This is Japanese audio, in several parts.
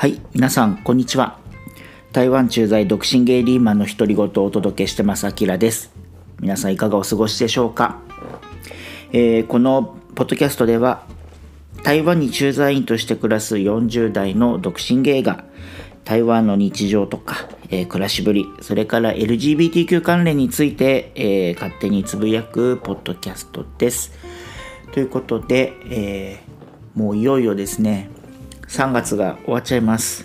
はい、皆さん、こんにちは。台湾駐在独身ゲイリーマンの独り言をお届けしてます、あきらです。皆さん、いかがお過ごしでしょうか、えーこのポッドキャストでは、台湾に駐在員として暮らす40代の独身ゲイが、台湾の日常とか、えー暮らしぶり、それから LGBTQ 関連について、えー勝手につぶやくポッドキャストです。ということで、えもういよいよですね、3月が終わっちゃいます。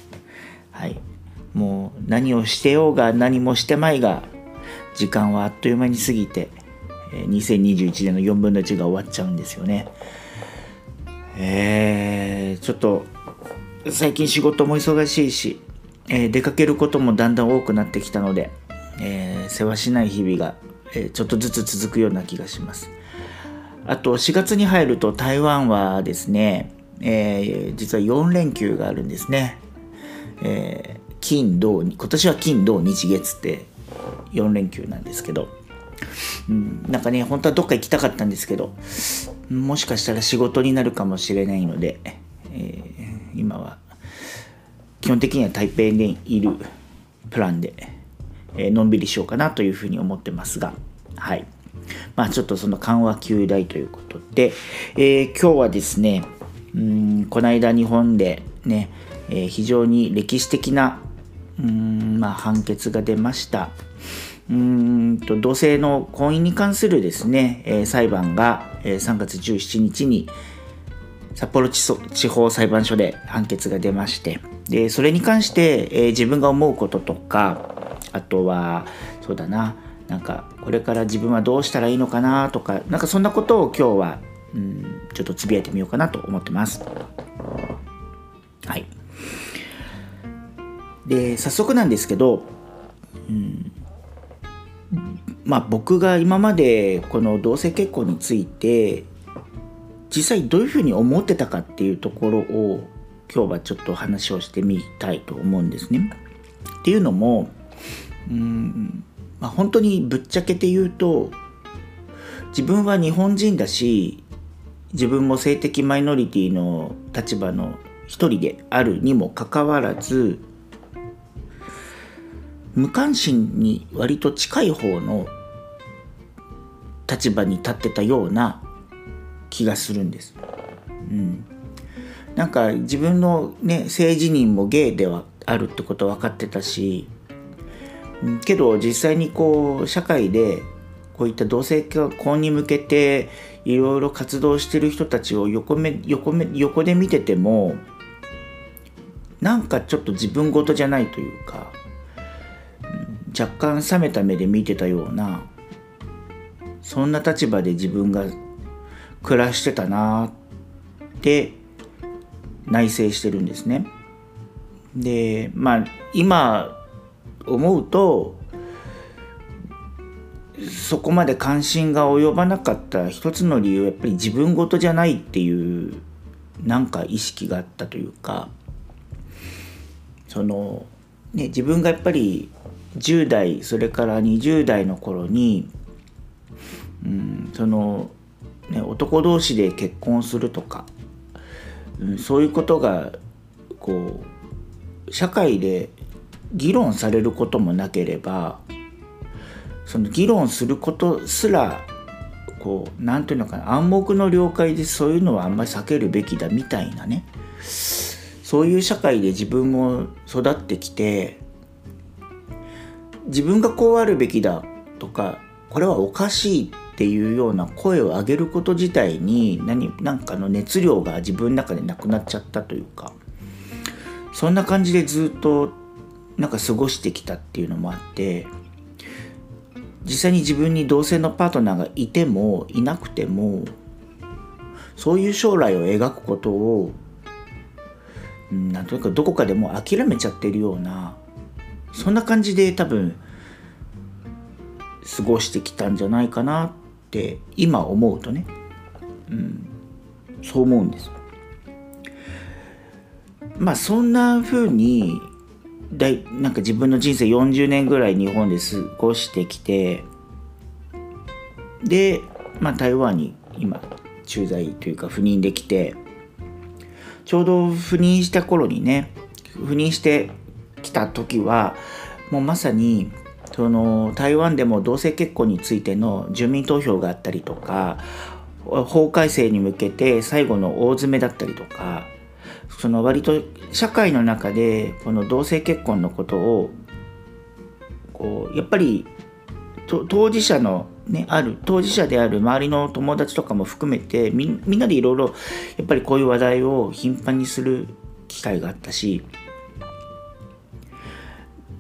はい。もう何をしてようが何もしてまいが、時間はあっという間に過ぎて、2021年の4分の1が終わっちゃうんですよね。えー、ちょっと最近仕事も忙しいし、えー出かけることもだんだん多くなってきたので、えー世話しない日々が、えーちょっとずつ続くような気がします。あと4月に入ると台湾はですね、えー実は4連休があるんですね。えー金土今年は金土日月って4連休なんですけど、うん、なんかね本当はどっか行きたかったんですけどもしかしたら仕事になるかもしれないので、えー今は基本的には台北にいるプランで、えーのんびりしようかなというふうに思ってますが。はい。まあちょっとその緩和球大ということで、えー今日はですねうんこの間日本でね、えー非常に歴史的なうんまあ判決が出ました。うんと同性の婚姻に関するですね、えー裁判が、えー3月17日に札幌地地方裁判所で判決が出ましてでそれに関して、えー自分が思うこととかあとはそうだななんかこれから自分はどうしたらいいのかなとかなんかそんなことを今日はうんちょっとつぶやいてみようかなと思ってます。はい。で早速なんですけど、うんまあ僕が今までこの同性結婚について実際どういうふうに思ってたかっていうところを今日はちょっと話をしてみたいと思うんですね。っていうのもうん、まあ、本当にぶっちゃけて言うと自分は日本人だし自分も性的マイノリティの立場の一人であるにもかかわらず無関心に割と近い方の立場に立ってたような気がするんです。うん、なんか自分のね性自認もゲイではあるってこと分かってたし、けど実際にこう社会でこういった同性婚に向けていろいろ活動してる人たちを横目横目横で見ててもなんかちょっと自分事じゃないというか、若干冷めた目で見てたようなそんな立場で自分が暮らしてたなって内省してるんですね。でまあ今思うとそこまで関心が及ばなかった一つの理由はやっぱり自分事じゃないっていうなんか意識があったというかその、ね、自分がやっぱり10代それから20代の頃に、うん、その、ね、男同士で結婚するとか、うん、そういうことがこう社会で議論されることもなければその議論することすらこう何ていうのかな暗黙の了解でそういうのはあんまり避けるべきだみたいなね。そういう社会で自分も育ってきて自分がこうあるべきだとかこれはおかしいっていうような声を上げること自体に何なんかの熱量が自分の中でなくなっちゃったというか。そんな感じでずっとなんか過ごしてきたっていうのもあって実際に自分に同性のパートナーがいてもいなくてもそういう将来を描くことをうんなんというかどこかでも諦めちゃってるようなそんな感じで多分過ごしてきたんじゃないかなって今思うとね、うん、そう思うんです。まあそんな風にだいなんか自分の人生40年ぐらい日本で過ごしてきてで、まあ、台湾に今駐在というか赴任できてちょうど赴任した頃にね赴任してきた時はもうまさにその台湾でも同性結婚についての住民投票があったりとか法改正に向けて最後の大詰めだったりとかその割と社会の中でこの同性結婚のことをこうやっぱり当事者のねある当事者である周りの友達とかも含めてみんなでいろいろやっぱりこういう話題を頻繁にする機会があったし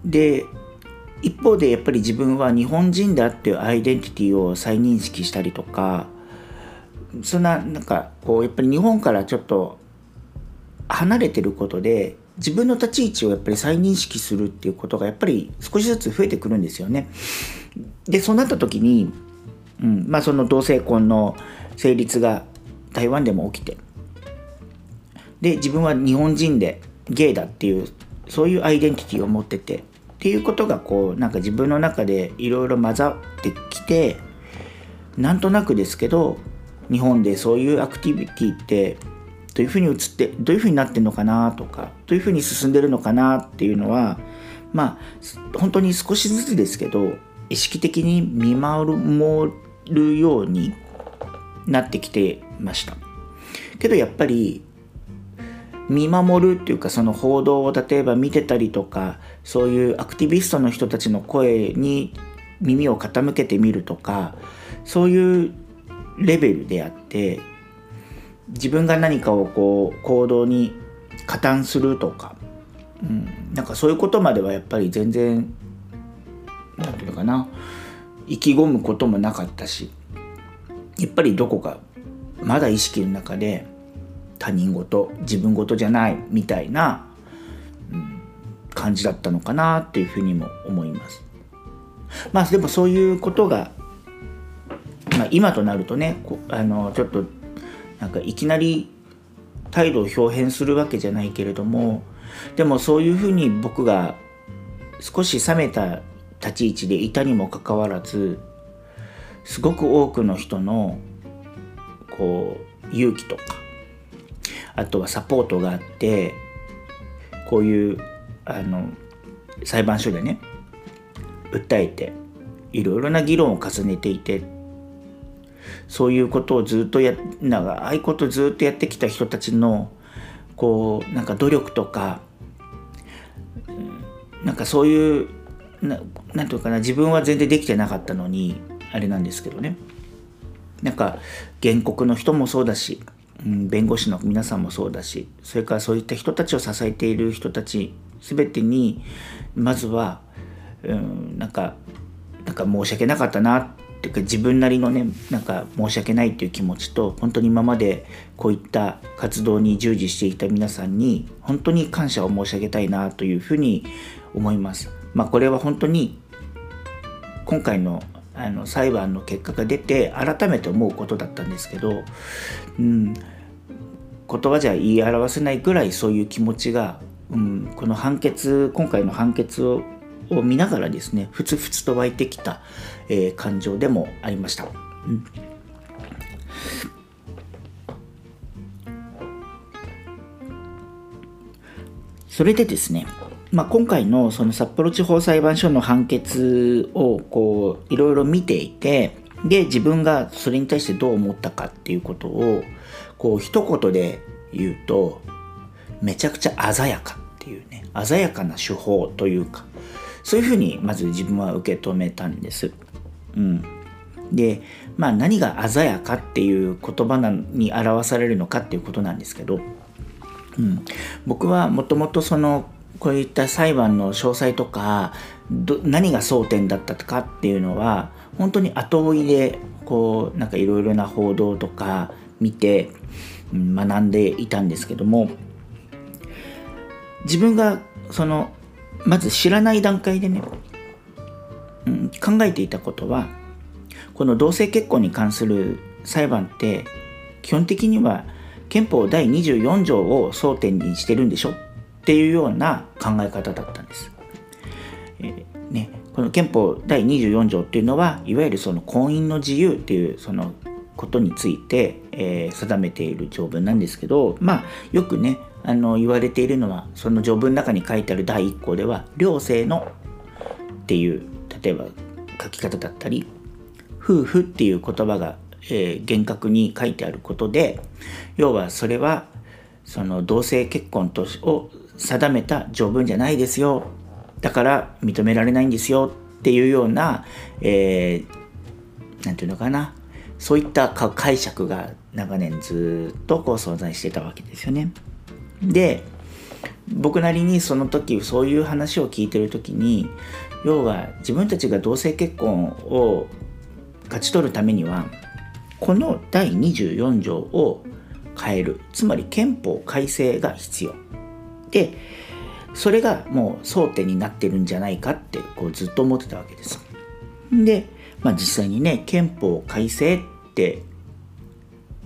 で一方でやっぱり自分は日本人だっていうアイデンティティを再認識したりとかそんななんかこうやっぱり日本からちょっと離れてることで自分の立ち位置をやっぱり再認識するっていうことがやっぱり少しずつ増えてくるんですよね。でそうなった時に、うんまあ、その同性婚の成立が台湾でも起きてで自分は日本人でゲイだっていうそういうアイデンティティを持っててっていうことがこうなんか自分の中でいろいろ混ざってきてなんとなくですけど日本でそういうアクティビティってどういうふうに映ってどういうふうになってんのかなとかどういうふうに進んでるのかなっていうのはまあ本当に少しずつですけど意識的に見守るようになってきてました。けどやっぱり見守るっていうかその報道を例えば見てたりとかそういうアクティビストの人たちの声に耳を傾けてみるとかそういうレベルであって自分が何かをこう行動に加担するとか、うん、なんかそういうことまではやっぱり全然何て言うのかな意気込むこともなかったしやっぱりどこかまだ意識の中で他人事自分事じゃないみたいな、うん、感じだったのかなっていうふうにも思います。まあでもそういうことが、まあ、今となるとねあのちょっとなんかいきなり態度を表変するわけじゃないけれどもでもそういうふうに僕が少し冷めた立ち位置でいたにもかかわらずすごく多くの人のこう勇気とかあとはサポートがあってこういうあの裁判所でね訴えていろいろな議論を重ねていてそういうことをずっとや長いうことずっとやってきた人たちのこうなんか努力とかなんかそういうななんていうかな自分は全然できてなかったのにあれなんですけどね。なんか原告の人もそうだし、うん、弁護士の皆さんもそうだしそれからそういった人たちを支えている人たち全てにまずは、うん、なんかなんか申し訳なかったなってか自分なりのねなんか申し訳ないっていう気持ちと本当に今までこういった活動に従事していた皆さんに本当に感謝を申し上げたいなというふうに思います。まあ、これは本当に今回のあの裁判の結果が出て改めて思うことだったんですけど、うん、言葉じゃ言い表せないぐらいそういう気持ちが、うん、この判決今回の判決をを見ながらですねふつふつと湧いてきた、えー、感情でもありました。うんそれでですね、まあ、今回のその札幌地方裁判所の判決をこういろいろ見ていてで自分がそれに対してどう思ったかっていうことをこう一言で言うとめちゃくちゃ鮮やかっていうね鮮やかな手法というかそういうふうにまず自分は受け止めたんです。うん、でまあ何が鮮やかっていう言葉に表されるのかっていうことなんですけど、うん、僕はもともとそのこういった裁判の詳細とか何が争点だったかっていうのは本当に後追いでこうなんかいろいろな報道とか見て学んでいたんですけども自分がそのまず知らない段階でね、うん、考えていたことはこの同性結婚に関する裁判って基本的には憲法第24条を争点にしてるんでしょ？っていうような考え方だったんです。えー、ね、この憲法第24条っていうのはいわゆるその婚姻の自由っていうそのことについて、えー、定めている条文なんですけどまあよくねあの言われているのはその序文の中に書いてある第1項では「両性の」っていう例えば書き方だったり「夫婦」っていう言葉が、えー、厳格に書いてあることで要はそれはその同性結婚とを定めた条文じゃないですよだから認められないんですよっていうような、えー、ていうのかなそういった解釈が長年ずっとこう存在してたわけですよね。で僕なりにその時そういう話を聞いてる時に要は自分たちが同性結婚を勝ち取るためにはこの第24条を変えるつまり憲法改正が必要でそれがもう争点になってるんじゃないかってこうずっと思ってたわけです。で、まあ、実際にね憲法改正って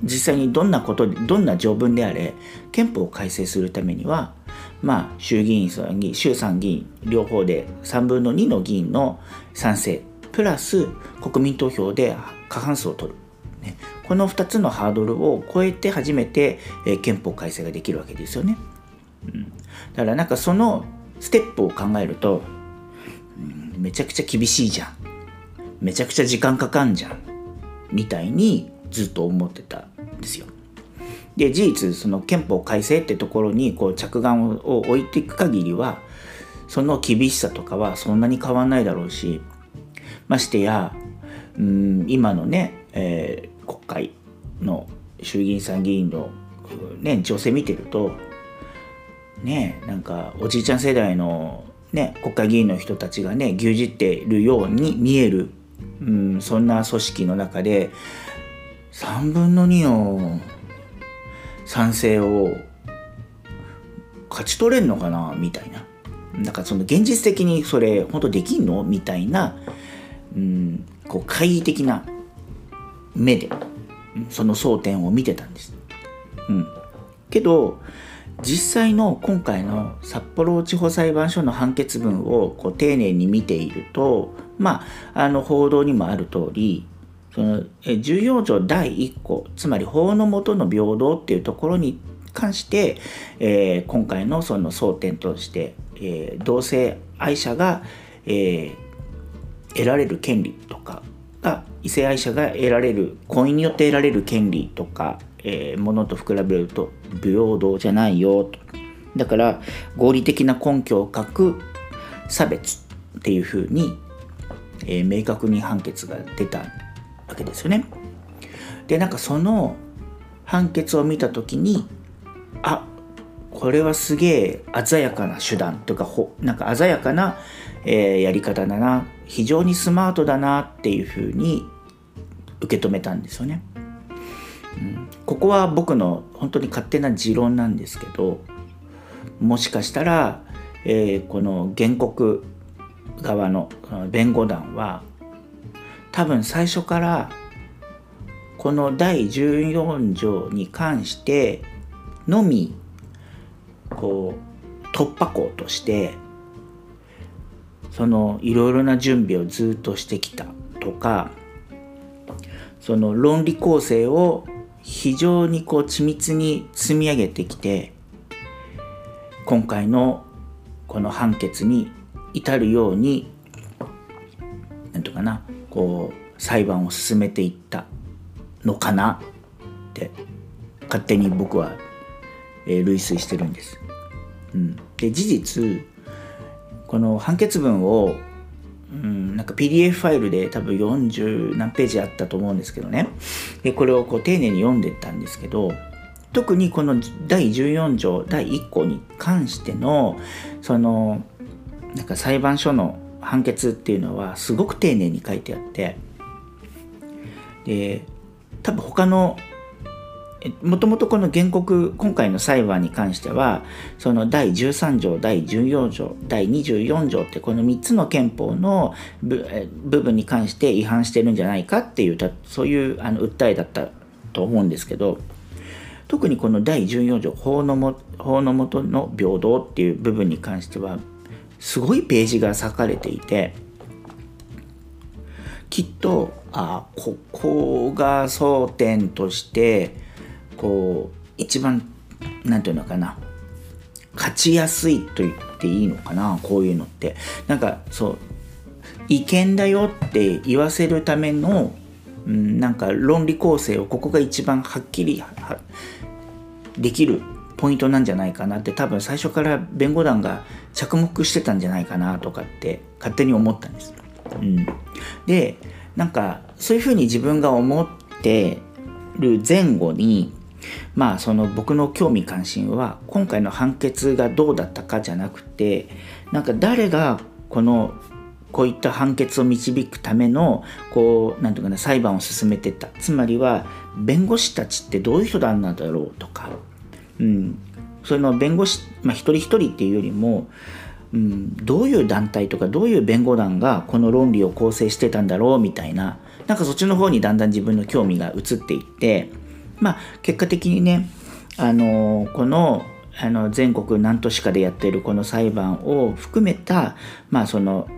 実際にどんなことどんな条文であれ憲法を改正するためにはまあ衆議院衆参議院両方で3分の2の議員の賛成プラス国民投票で過半数を取る、ね、この2つのハードルを超えて初めて、えー、憲法改正ができるわけですよね。うん、だからなんかそのステップを考えると、うん、めちゃくちゃ厳しいじゃん。めちゃくちゃ時間かかんじゃん。みたいにずっと思ってたんですよ。で事実その憲法改正ってところにこう着眼を置いていく限りはその厳しさとかはそんなに変わんないだろうしましてやうん今のね、えー、国会の衆議院参議院の、ね、情勢見てるとねなんかおじいちゃん世代の、ね、国会議員の人たちがね牛耳ってるように見える、うん、そんな組織の中で3分の2の賛成を勝ち取れんのかな？みたいな。だからその現実的にそれ本当できんの？みたいな、うん、こう懐疑的な目でその争点を見てたんです。うん、けど実際の今回の札幌地方裁判所の判決文をこう丁寧に見ているとまああの報道にもある通りその14条第1項つまり法の下の平等っていうところに関して、えー、今回のその争点として、えー、同性愛者が、えー、得られる権利とかが異性愛者が得られる婚姻によって得られる権利とか、え、ものと比べると平等じゃないよと。だから合理的な根拠を欠く差別っていうふうに、え、明確に判決が出た。わけですよね。でなんかその判決を見た時にあこれはすげえ鮮やかな手段というかほなんか鮮やかな、えー、やり方だな非常にスマートだなっていうふうに受け止めたんですよね。うん、ここは僕の本当に勝手な持論なんですけどもしかしたら、えー、この原告側の弁護団は多分最初からこの第14条に関してのみこう突破口としてそのいろいろな準備をずっとしてきたとかその論理構成を非常にこう緻密に積み上げてきて今回のこの判決に至るように何とかなこう裁判を進めていったのかなって勝手に僕は、えー、類推してるんです。うん、で事実この判決文を、うん、なんか PDF ファイルで多分40何ページあったと思うんですけどねでこれをこう丁寧に読んでったんですけど特にこの第14条第1項に関してのそのなんか裁判所の判決っていうのはすごく丁寧に書いてあってで多分他のもともとこの原告今回の裁判に関してはその第13条第14条第24条ってこの3つの憲法の部分に関して違反してるんじゃないかっていうそういうあの訴えだったと思うんですけど特にこの第14条法のも法の下の平等っていう部分に関してはすごいページが割かれていてきっとあここが争点としてこう一番何て言うのかな勝ちやすいと言っていいのかなこういうのって。なんかそう違憲だよって言わせるための、うん、なんか論理構成をここが一番はっきりできるポイントなんじゃないかなって多分最初から弁護団が着目してたんじゃないかなとかって勝手に思ったんです。うん、でなんかそういうふうに自分が思ってる前後にまあその僕の興味関心は今回の判決がどうだったかじゃなくてなんか誰がこのこういった判決を導くためのこうなんていうかな裁判を進めてた。つまりは弁護士たちってどういう人なんだろうとか、うん、その弁護士、まあ、一人一人っていうよりも、うん、どういう団体とかどういう弁護団がこの論理を構成してたんだろうみたいななんかそっちの方にだんだん自分の興味が移っていってまあ結果的にねあのこのあの全国何都市かでやっているこの裁判を含めた、まあ、その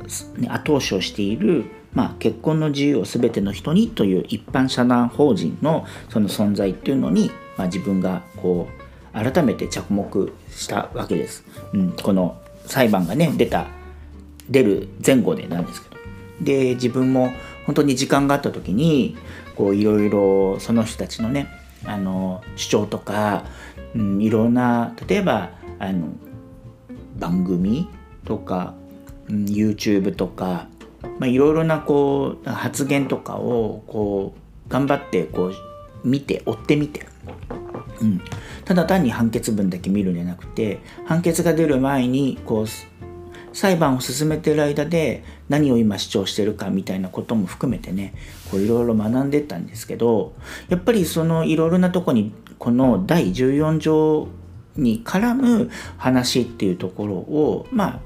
後押しをしている、まあ、結婚の自由を全ての人にという一般社団法人のその存在っていうのに、まあ、自分がこう改めて着目したわけです。うん、この裁判がね出た出る前後でなんですけど。で自分も本当に時間があった時にこういろいろその人たちのねあの主張とかうん、いろんな例えばあの番組とか、うん、YouTube とか、まあ、いろいろなこう発言とかをこう頑張ってこう見て追ってみて、うん、ただ単に判決文だけ見るんじゃなくて判決が出る前にこう裁判を進めてる間で何を今主張してるかみたいなことも含めてねこういろいろ学んでったんですけどやっぱりそのいろいろなとこにこの第14条に絡む話っていうところをまあ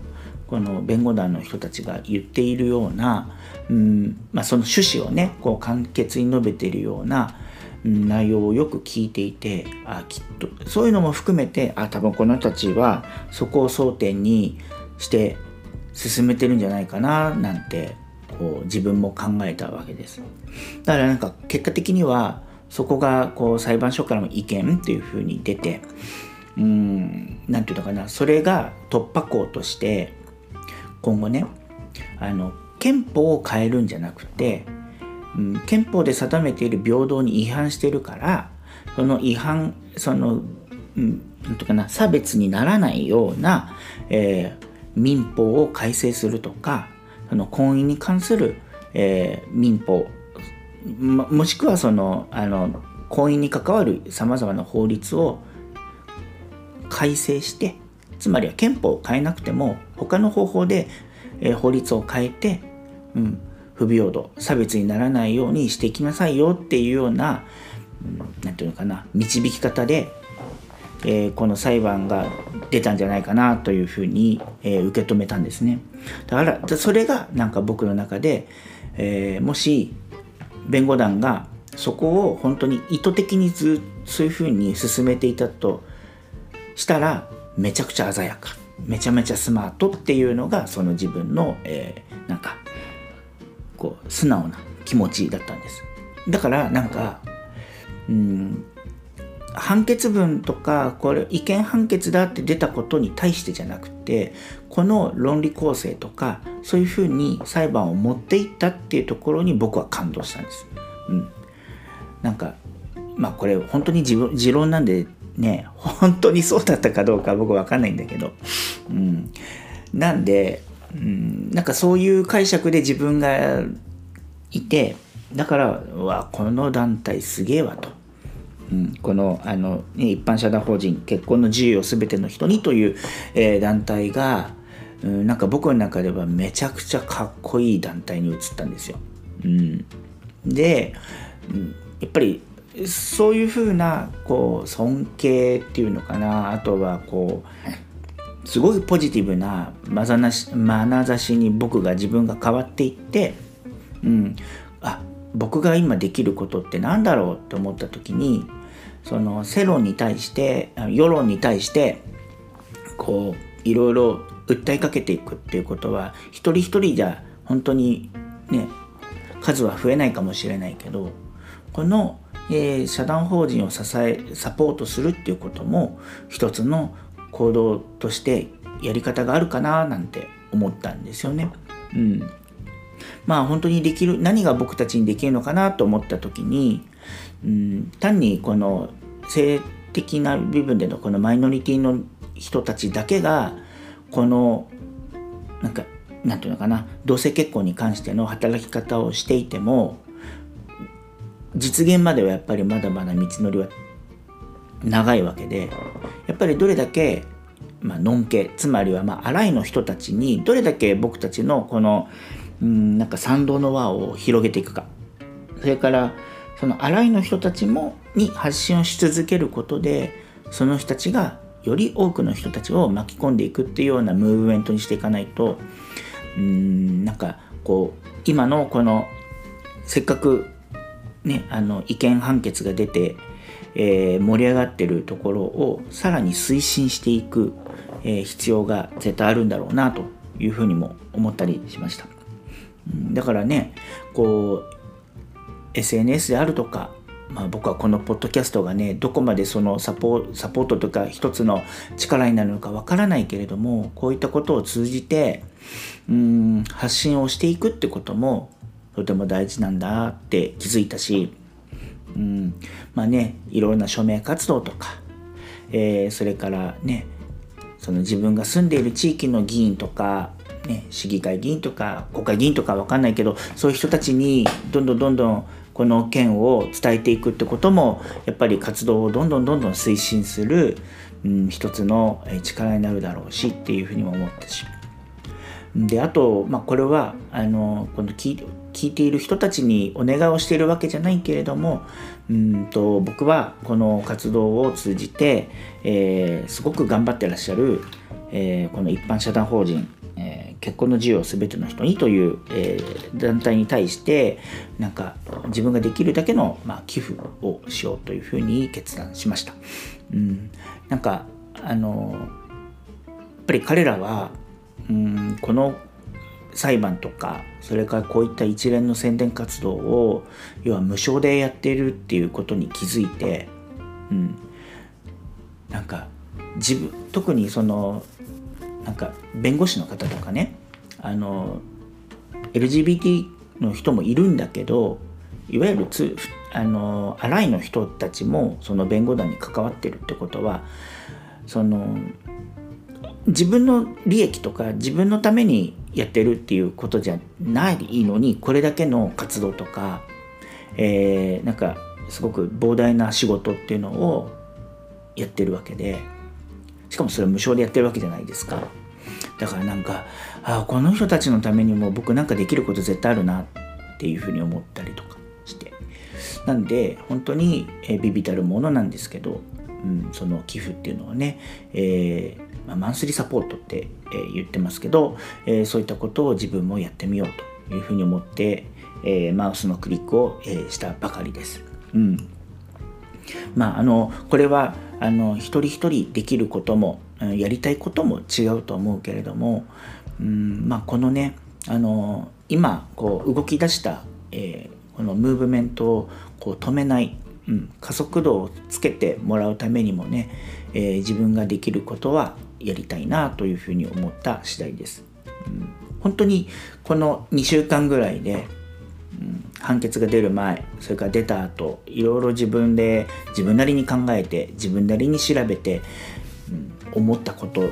この弁護団の人たちが言っているような、うんまあ、その趣旨をねこう簡潔に述べているような内容をよく聞いていてあきっとそういうのも含めてあ多分この人たちはそこを争点にして進めてるんじゃないかななんてこう自分も考えたわけです。だからなんか結果的にはそこがこう裁判所からの意見っていうふうに出てうん何て言うのかなそれが突破口として今後ねあの憲法を変えるんじゃなくて、うん、憲法で定めている平等に違反してるからその違反その、うん、なんとかな差別にならないような、えー、民法を改正するとかその婚姻に関する、えー、民法ももしくはそのあの婚姻に関わるさまざまな法律を改正してつまりは憲法を変えなくても他の方法で、えー、法律を変えて、うん、不平等差別にならないようにしていきなさいよっていうような何、て言うのかな導き方でえー、この裁判が出たんじゃないかなというふうに、えー、受け止めたんですね。だからそれがなんか僕の中で、えー、もし弁護団がそこを本当に意図的にずそういうふうに進めていたとしたらめちゃくちゃ鮮やかめちゃめちゃスマートっていうのがその自分の、えー、なんかこう素直な気持ちだったんです。だからなんかうん判決文とかこれ違憲判決だって出たことに対してじゃなくてこの論理構成とかそういうふうに裁判を持っていったっていうところに僕は感動したんです。うん、なんかまあこれ本当に持論なんでね本当にそうだったかどうか僕は分かんないんだけど、うん、なんで、うん、なんかそういう解釈で自分がいてだからわこの団体すげえわと。うん、このあの、ね、一般社団法人結婚の自由を全ての人にという、えー、団体が、うん、なんか僕の中ではめちゃくちゃかっこいい団体に移ったんですよ。うん、で、うん、やっぱりそういうふうなこう尊敬っていうのかなあとはこうすごいポジティブなまざなし眼差しに僕が自分が変わっていって、うん、あ僕が今できることって何だろうって思った時にその世論に対して世論に対してこういろいろ訴えかけていくっていうことは一人一人じゃ本当にね数は増えないかもしれないけどこの、えー、社団法人を支えサポートするっていうことも一つの行動としてやり方があるかななんて思ったんですよね。うん、まあ本当にできる何が僕たちにできるのかなと思った時に、うん、単にこの性的な部分でのこのマイノリティの人たちだけがこのなんかなんていうのかな同性結婚に関しての働き方をしていても実現まではやっぱりまだまだ道のりは長いわけでやっぱりどれだけ、まあのんけつまりはまあ荒いの人たちにどれだけ僕たちのこのうんなんか賛同の輪を広げていくか。それからその荒いの人たちもに発信をし続けることでその人たちがより多くの人たちを巻き込んでいくっていうようなムーブメントにしていかないとうんなんかこう今のこのせっかくねあの意見判決が出て、えー、盛り上がってるところをさらに推進していく、えー、必要が絶対あるんだろうなというふうにも思ったりしました。だからねこう SNS であるとか、まあ、僕はこのポッドキャストがねどこまでそのサポサポートとか一つの力になるのかわからないけれどもこういったことを通じてうん発信をしていくってこともとても大事なんだって気づいたしうん。まあねいろんな署名活動とか、えー、それからねその自分が住んでいる地域の議員とかね、市議会議員とか国会議員とか分かんないけどそういう人たちにどんどんどんどんこの件を伝えていくってこともやっぱり活動をどんどんどんどん推進する、うん、一つの力になるだろうしっていうふうにも思ったしであと、まあ、これはあのこの聞聞いている人たちにお願いをしているわけじゃないけれどもうんと僕はこの活動を通じて、えー、すごく頑張ってらっしゃる、えー、この一般社団法人え結婚の自由を全ての人にという、え、団体に対してなんか自分ができるだけの、まあ、寄付をしようというふうに決断しました。うん、なんかあのやっぱり彼らはうんこの裁判とかそれからこういった一連の宣伝活動を要は無償でやっているっていうことに気づいて、うん、なんか自分特にそのなんか弁護士の方とかねあの LGBT の人もいるんだけどいわゆるつあのアライの人たちもその弁護団に関わってるってことはその自分の利益とか自分のためにやってるっていうことじゃないのにこれだけの活動とか、えー、なんかすごく膨大な仕事っていうのをやってるわけでしかもそれ無償でやってるわけじゃないですか。だからなんかああこの人たちのためにも僕なんかできること絶対あるなっていうふうに思ったりとかして。なんで本当に、えビビたるものなんですけど、うん、その寄付っていうのはね、えー、まあ、マンスリーサポートって、えー、言ってますけど、えー、そういったことを自分もやってみようというふうに思って、えマウスのクリックを、えしたばかりです。うんまあ、あのこれはあの一人一人できることもやりたいことも違うと思うけれども、うんまあ、このねあの今こう動き出した、えー、このムーブメントをこう止めない、うん、加速度をつけてもらうためにもね、えー、自分ができることはやりたいなというふうに思った次第です。うん、本当にこの2週間ぐらいでうん判決が出る前それから出た後いろいろ自分で自分なりに考えて自分なりに調べて、うん、思ったことを、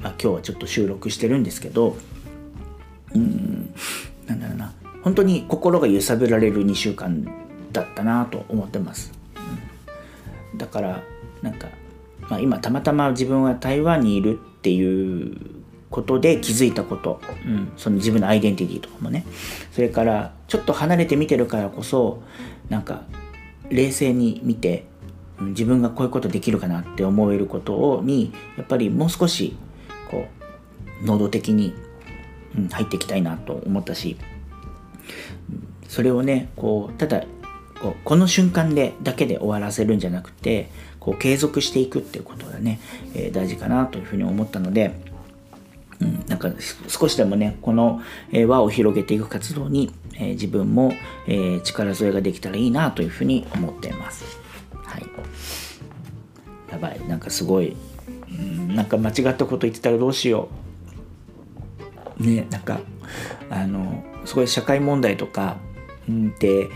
まあ、今日はちょっと収録してるんですけどうんなんだろうな。本当に心が揺さぶられる2週間だったなと思ってます、だからなんか、まあ、今たまたま自分は台湾にいるっていうことで気づいたこと、うん、その自分のアイデンティティとかもね。それからちょっと離れて見てるからこそなんか冷静に見て、自分がこういうことできるかなって思えることをにやっぱりもう少しこう能動的に、うん、入っていきたいなと思ったし、それをねこうただこうこの瞬間でだけで終わらせるんじゃなくてこう継続していくっていうことがね、えー、大事かなというふうに思ったのでうん、なんか少しでもね、この、輪を広げていく活動に、え自分も、え力添えができたらいいなというふうに思っています。はい。やばい、なんかすごいうんなんか間違ったこと言ってたらどうしようねなんかあのすごい社会問題とか、うん、で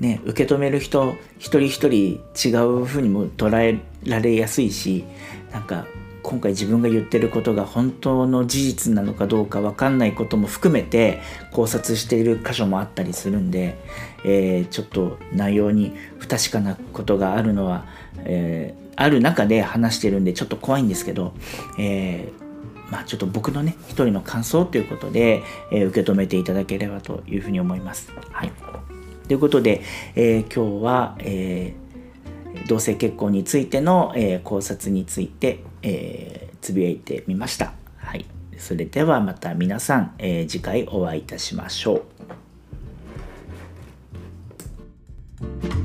ね受け止める人一人一人違うふうにも捉えられやすいしなんか今回自分が言ってることが本当の事実なのかどうか分かんないことも含めて考察している箇所もあったりするんで、えー、ちょっと内容に不確かなことがあるのは、えー、ある中で話してるんでちょっと怖いんですけど、えー、まあ、ちょっと僕のね一人の感想ということで、え受け止めていただければというふうに思います。はい、ということで、えー、今日は、えー、同性結婚についての、えー、考察について、えー、つぶやいてみました。はい、それではまた皆さん、えー、次回お会いいたしましょう。